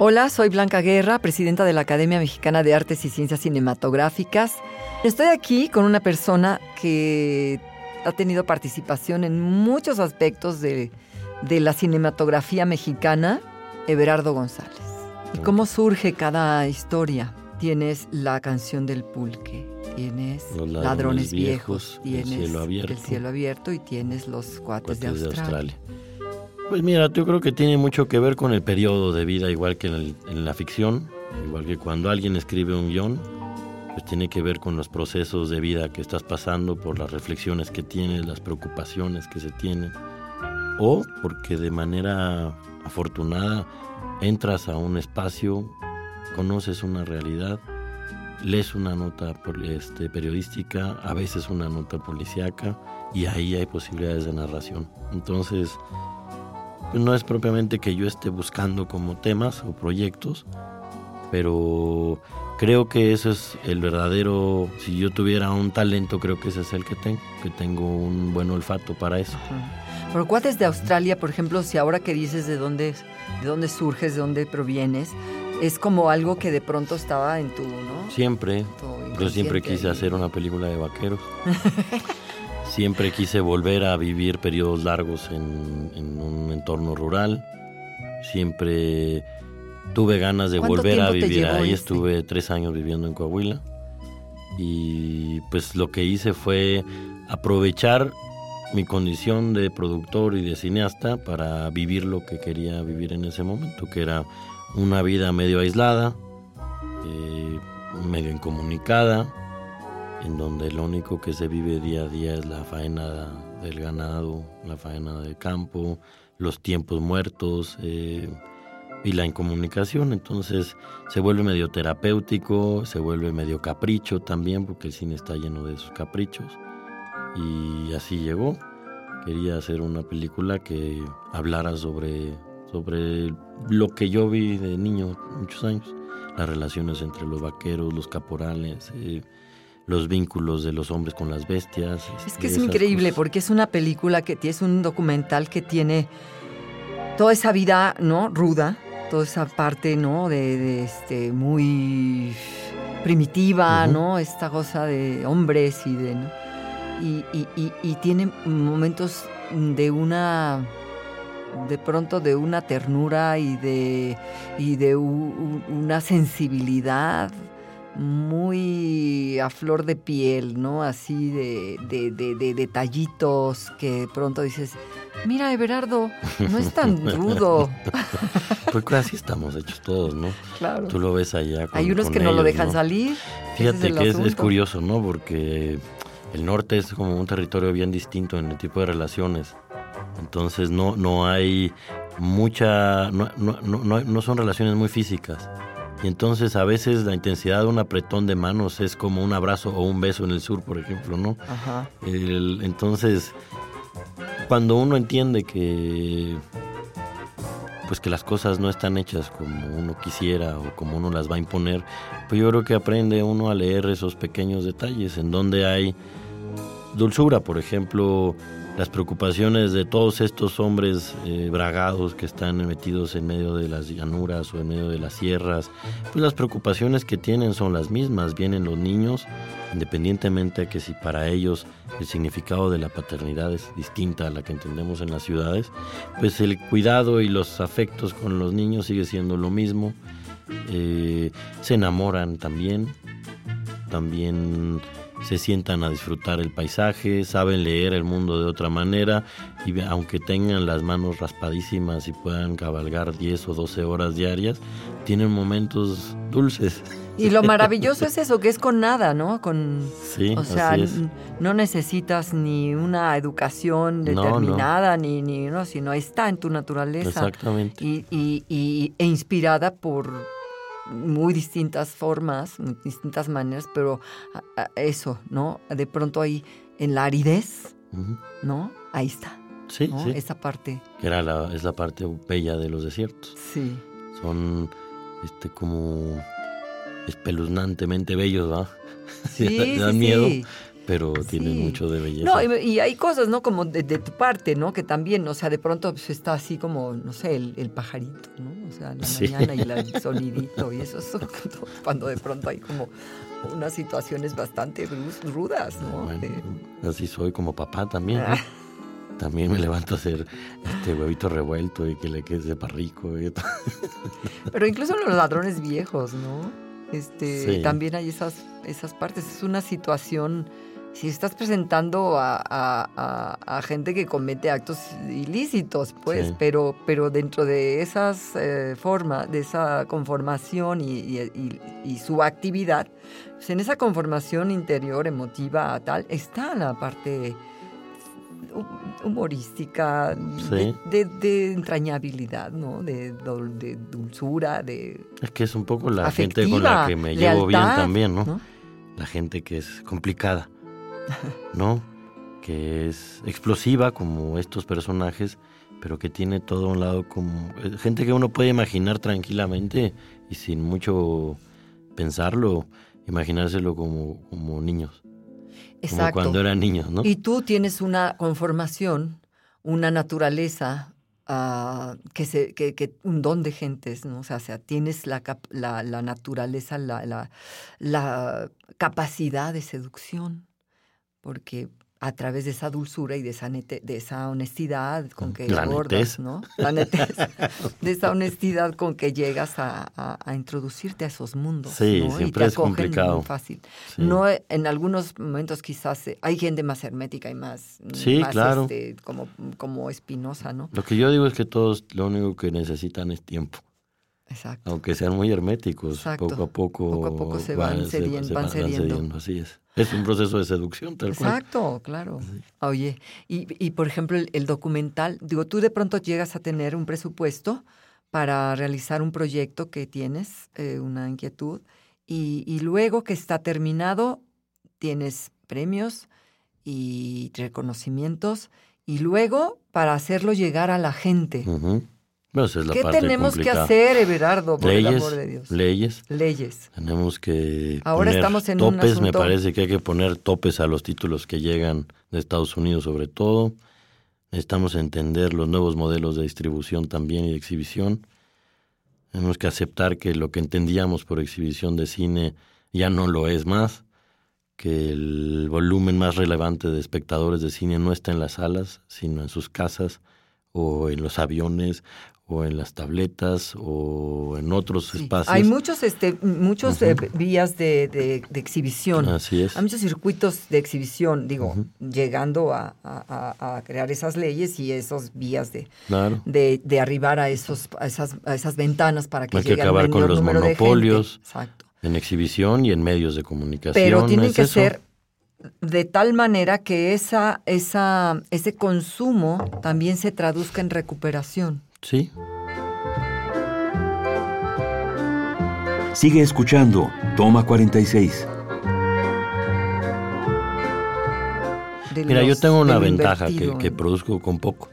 Hola, soy Blanca Guerra, presidenta de la Academia Mexicana de Artes y Ciencias Cinematográficas. Estoy aquí con una persona que ha tenido participación en muchos aspectos de, la cinematografía mexicana, Everardo González. ¿Y cómo surge cada historia? Tienes la canción del pulque, tienes ladrones, viejos, tienes el cielo, abierto. y tienes los cuates, de Australia. Pues mira, yo creo que tiene mucho que ver con el periodo de vida, igual que en, la ficción, igual que cuando alguien escribe un guion, pues tiene que ver con los procesos de vida que estás pasando, por las reflexiones que tienes, las preocupaciones que se tienen, o porque de manera afortunada entras a un espacio, conoces una realidad, lees una nota este, periodística, a veces una nota policíaca, y ahí hay posibilidades de narración. Entonces, no es propiamente que yo esté buscando como temas o proyectos, pero creo que eso es el verdadero, si yo tuviera un talento, creo que ese es el que tengo, que tengo un buen olfato para eso. Pero cuates de Australia, por ejemplo, si ahora que dices de dónde, de dónde surges, de dónde provienes, es como algo que de pronto estaba en tu, ¿no? Siempre. Yo siempre quise hacer una película de vaqueros. Siempre quise volver a vivir periodos largos en, un entorno rural. Siempre tuve ganas de volver a vivir ahí. Estuve tres años viviendo en Coahuila. Y pues lo que hice fue aprovechar mi condición de productor y de cineasta para vivir lo que quería vivir en ese momento, que era una vida medio aislada, eh, medio incomunicada, en donde lo único que se vive día a día es la faena del ganado, la faena del campo, los tiempos muertos eh, y la incomunicación. Entonces se vuelve medio terapéutico, se vuelve medio capricho también, porque el cine está lleno de esos caprichos. Y así llegó. Quería hacer una película que hablara sobre, sobre lo que yo vi de niño muchos años, las relaciones entre los vaqueros, los caporales. Eh, los vínculos de los hombres con las bestias. Es que es increíble porque es una película que es un documental que tiene toda esa vida, ¿no? Ruda, toda esa parte, ¿no? De, este muy primitiva, ¿no? Esta cosa de hombres y de, y, tiene momentos de una de pronto de una ternura y de, y de una sensibilidad muy a flor de piel, ¿no? Así de, de, detallitos que pronto dices, mira, Everardo, no es tan rudo. Pues así estamos hechos todos, ¿no? Claro. Tú lo ves allá. Hay unos que no lo dejan salir. Fíjate que es, curioso, ¿no? Porque el norte es como un territorio bien distinto en el tipo de relaciones. Entonces no, no hay mucha, no, no, no, no son relaciones muy físicas. Y entonces a veces la intensidad de un apretón de manos es como un abrazo o un beso en el sur, por ejemplo, ¿no? Ajá. entonces, cuando uno entiende que pues que las cosas no están hechas como uno quisiera o como uno las va a imponer, pues yo creo que aprende uno a leer esos pequeños detalles en donde hay dulzura, por ejemplo, las preocupaciones de todos estos hombres eh, bragados que están metidos en medio de las llanuras o en medio de las sierras, pues las preocupaciones que tienen son las mismas. Vienen los niños, independientemente de que si para ellos el significado de la paternidad es distinta a la que entendemos en las ciudades, pues el cuidado y los afectos con los niños sigue siendo lo mismo. Eh, se enamoran también, también se sientan a disfrutar el paisaje, saben leer el mundo de otra manera y aunque tengan las manos raspadísimas y puedan cabalgar 10 o 12 horas diarias, tienen momentos dulces. Y lo maravilloso es eso, que es con nada, ¿no? Con, sí, o sea, no necesitas ni una educación determinada, ni, ni, no, sino está en tu naturaleza. Exactamente. Y, y, e inspirada por muy distintas formas, distintas maneras, pero eso, ¿no? De pronto ahí en la aridez, ¿no? Ahí está. Sí, sí. Esa parte. Era la, es la parte bella de los desiertos. Sí. Son este como espeluznantemente bellos, ¿va? Sí, dan miedo, pero tienen mucho de belleza. No, y, hay cosas, ¿no? Como de, tu parte, ¿no? Que también, o sea, de pronto pues, está así como, no sé, el, pajarito, ¿no? O sea, la mañana y el sonidito y eso, es cuando de pronto hay como unas situaciones bastante rudas, ¿no? así soy como papá también. ¿no? También me levanto a hacer este huevito revuelto y que le quede sepa rico. Y Pero incluso los ladrones viejos, ¿no? Este, También hay esas, esas partes. Es una situación. Si estás presentando a, gente que comete actos ilícitos, pues, pero, pero dentro de esas eh, formas, de esa conformación y, su actividad, pues en esa conformación interior, emotiva, tal, está la parte humorística, de, entrañabilidad, ¿no? De, dulzura, de... Es que es un poco la gente con la que me llevo bien también, ¿no? La gente que es complicada, ¿no? que es explosiva como estos personajes, pero que tiene todo un lado como... Eh, gente que uno puede imaginar tranquilamente y sin mucho pensarlo, imaginárselo como, como niños. Como cuando eran niños, ¿no? Y tú tienes una conformación, una naturaleza, uh, que, se, que, que, un don de gentes, ¿no? O sea, o sea tienes la, la, la naturaleza, la, la, la capacidad de seducción, porque a través de esa dulzura y de esa, de esa honestidad con que abordas, ¿no? La netez. de esa honestidad con que llegas a, a, introducirte a esos mundos. Sí, siempre es complicado. fácil. No, en algunos momentos quizás eh, hay gente más hermética y más, sí, claro. Este, como, como espinosa, ¿no? Lo que yo digo es que todos lo único que necesitan es tiempo. Exacto. Aunque sean muy herméticos, poco a poco, poco, a poco se van, cediendo, van, cediendo. Así es. Es un proceso de seducción, tal cual. Exacto, claro. Oye, y, y, por ejemplo, el, documental, digo, tú de pronto llegas a tener un presupuesto para realizar un proyecto que tienes, eh, una inquietud, y, y, luego que está terminado, tienes premios y reconocimientos, y luego para hacerlo llegar a la gente. ¿Qué tenemos que hacer, Everardo, por leyes, el amor de Dios? Leyes. Leyes. Tenemos que Ahora poner estamos en topes, me parece que hay que poner topes a los títulos que llegan de Estados Unidos sobre todo. Necesitamos entender los nuevos modelos de distribución también y de exhibición. Tenemos que aceptar que lo que entendíamos por exhibición de cine ya no lo es más, que el volumen más relevante de espectadores de cine no está en las salas, sino en sus casas o en los aviones o en las tabletas o en otros espacios. Hay muchos, este, muchos eh, vías de, de, exhibición. Así es. Hay muchos circuitos de exhibición, digo, llegando a, a, crear esas leyes y esos vías de, de, de, arribar a, esos, a, esas, a esas ventanas para que Hay que acabar con los monopolios en exhibición y en medios de comunicación. Pero tienen que ser de tal manera que esa, esa, ese consumo también se traduzca en recuperación. Sí. Sigue escuchando. Toma 46. Mira, yo tengo una ventaja que, produzco con poco.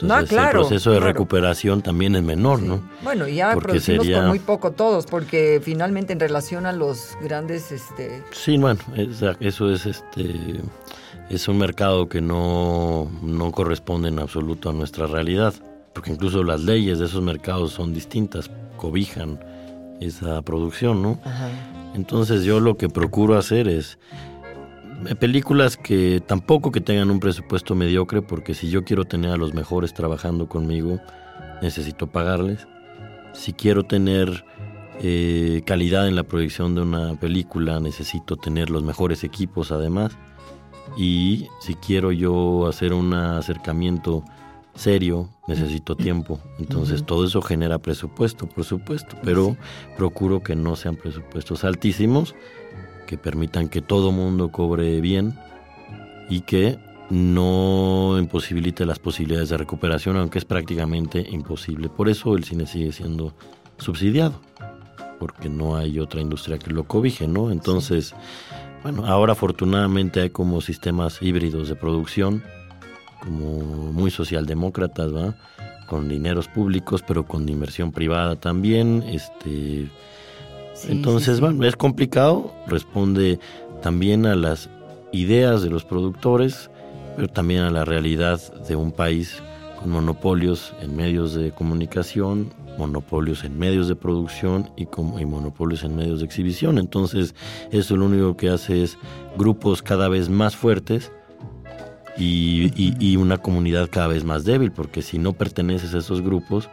Entonces, el proceso de recuperación también es menor, ¿no? Bueno, ya producimos con muy poco todos, porque finalmente en relación a los grandes... Este... Sí, bueno, eso es este es un mercado que no, no corresponde en absoluto a nuestra realidad porque incluso las leyes de esos mercados son distintas, cobijan esa producción, ¿no? Entonces yo lo que procuro hacer es eh, películas que tampoco que tengan un presupuesto mediocre, porque si yo quiero tener a los mejores trabajando conmigo, necesito pagarles. Si quiero tener eh, calidad en la proyección de una película, necesito tener los mejores equipos además. Y si quiero yo hacer un acercamiento serio, necesito tiempo. Entonces todo eso genera presupuesto, por supuesto, pero procuro que no sean presupuestos altísimos, que permitan que todo mundo cobre bien y que no imposibilite las posibilidades de recuperación, aunque es prácticamente imposible. Por eso el cine sigue siendo subsidiado, porque no hay otra industria que lo cobije, ¿no? Entonces, bueno, ahora afortunadamente hay como sistemas híbridos de producción, como muy socialdemócratas, ¿va? Con dineros públicos, pero con inversión privada también, este... entonces, bueno, es complicado, responde también a las ideas de los productores, pero también a la realidad de un país con monopolios en medios de comunicación, monopolios en medios de producción y, como, y monopolios en medios de exhibición. Entonces, eso lo único que hace es grupos cada vez más fuertes y, y, una comunidad cada vez más débil, porque si no perteneces a esos grupos,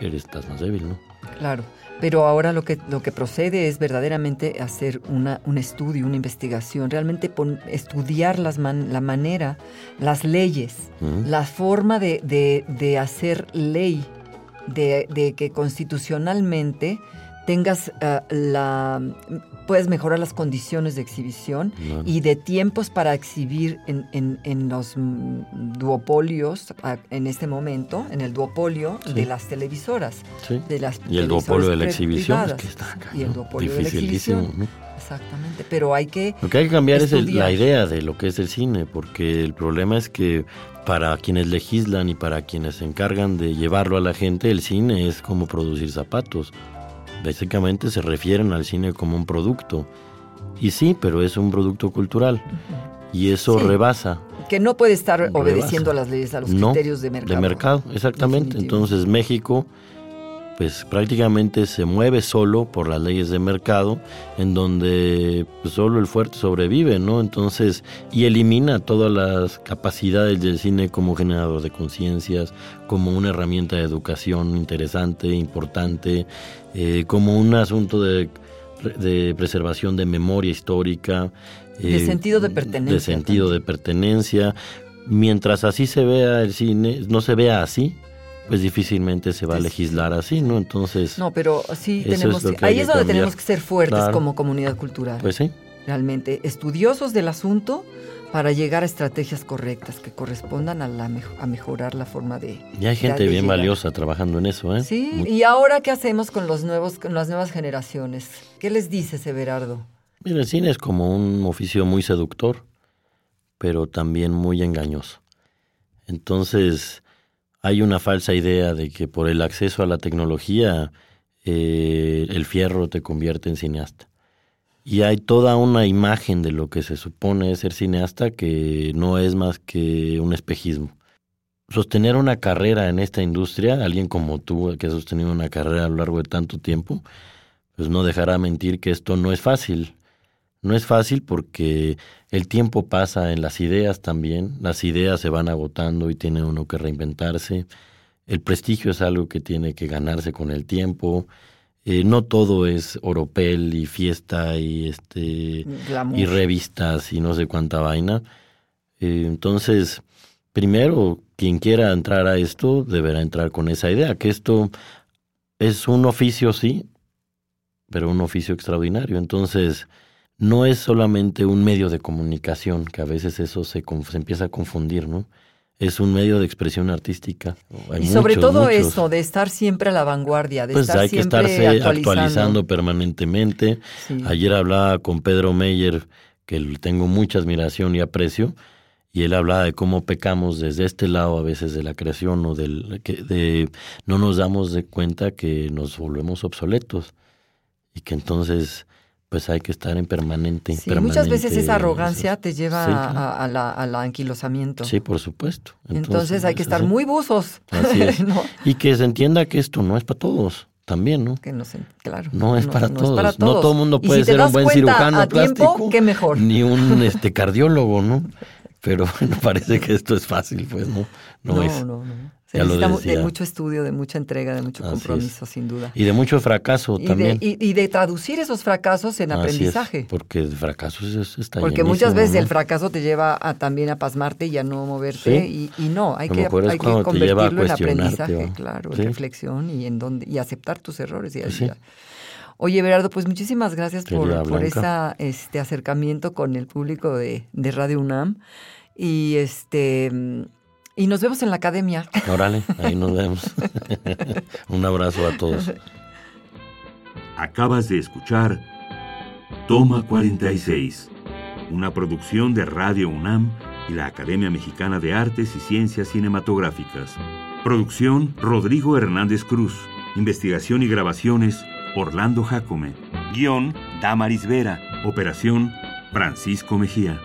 eres, estás más débil, ¿no? Claro. Pero ahora lo que, lo que procede es verdaderamente hacer una, un estudio, una investigación, realmente estudiar las la manera, las leyes, la forma de, de, de hacer ley, de, de, que constitucionalmente tengas uh, la puedes mejorar las condiciones de exhibición y de tiempos para exhibir en, en, en, los duopolios en este momento, en el duopolio de las televisoras. De las y el duopolio de la exhibición. Es que está acá, y el duopolio de la exhibición. Exactamente, pero hay que... Lo que hay que cambiar es la idea de lo que es el cine, porque el problema es que para quienes legislan y para quienes se encargan de llevarlo a la gente, el cine es como producir zapatos básicamente se refieren al cine como un producto. Y sí, pero es un producto cultural. Y eso rebasa. Que no puede estar obedeciendo a las leyes, a los criterios de mercado. De mercado, exactamente. Entonces México pues prácticamente se mueve solo por las leyes de mercado, en donde pues, solo el fuerte sobrevive, ¿no? Entonces, y elimina todas las capacidades del cine como generador de conciencias, como una herramienta de educación interesante, importante, eh, como un asunto de, preservación de memoria histórica. de eh, sentido de pertenencia. De sentido de pertenencia. Mientras así se vea el cine, no se vea así, pues difícilmente se va a legislar así, ¿no? Entonces... No, pero sí tenemos... ahí es donde tenemos que ser fuertes como comunidad cultural. Pues sí. Realmente, estudiosos del asunto para llegar a estrategias correctas que correspondan a, la, a mejorar la forma de... Y hay gente bien valiosa trabajando en eso, ¿eh? Sí, y ahora qué hacemos con, los nuevos, con las nuevas generaciones? ¿Qué les dice Severardo? Mira, el cine es como un oficio muy seductor, pero también muy engañoso. Entonces hay una falsa idea de que por el acceso a la tecnología eh, el fierro te convierte en cineasta. Y hay toda una imagen de lo que se supone ser cineasta que no es más que un espejismo. Sostener una carrera en esta industria, alguien como tú que ha sostenido una carrera a lo largo de tanto tiempo, pues no dejará mentir que esto no es fácil. No es fácil porque el tiempo pasa en las ideas también, las ideas se van agotando y tiene uno que reinventarse. El prestigio es algo que tiene que ganarse con el tiempo. Eh, no todo es oropel y fiesta y este y revistas y no sé cuánta vaina. Eh, entonces, primero, quien quiera entrar a esto deberá entrar con esa idea, que esto es un oficio, sí, pero un oficio extraordinario. Entonces, no es solamente un medio de comunicación, que a veces eso se, se empieza a confundir, ¿no? Es un medio de expresión artística. y sobre todo eso, de estar siempre a la vanguardia, de pues estar hay que estarse actualizando, permanentemente. Ayer hablaba con Pedro Meyer, que tengo mucha admiración y aprecio, y él hablaba de cómo pecamos desde este lado a veces de la creación o del que de no nos damos de cuenta que nos volvemos obsoletos y que entonces pues hay que estar en permanente. Sí, muchas veces esa arrogancia te lleva a, la, al anquilosamiento. Sí, por supuesto. Entonces, hay que estar muy buzos. Y que se entienda que esto no es para todos también, ¿no? Que no se, claro. No es, para, todos. No todo el mundo puede ser un buen cirujano plástico. qué mejor. Ni un este cardiólogo, ¿no? Pero bueno, parece que esto es fácil, pues, ¿no? No, No, es. no, no. Se Ya necesita de mucho estudio, de mucha entrega, de mucho Así es. compromiso, sin duda. Y de mucho fracaso Y de, también. y- y de traducir esos fracasos en Así es, aprendizaje. porque de fracasos es- está Porque muchas veces ¿no? el fracaso te lleva a, también a pasmarte y a no moverte. Sí. Y, y no, hay que, hay que convertirlo en aprendizaje, claro, Sí. en reflexión y en donde, y aceptar tus errores. Y Pues sí. Oye, Berardo, pues muchísimas gracias por, Querida por ese este acercamiento con el público de, de Radio UNAM. Y este y nos vemos en la academia. Órale, ahí nos vemos. Un abrazo a todos. Acabas de escuchar Toma 46, una producción de Radio UNAM y la Academia Mexicana de Artes y Ciencias Cinematográficas. Producción Rodrigo Hernández Cruz. Investigación y grabaciones Orlando Jacome. Guión Damaris Vera. Operación Francisco Mejía.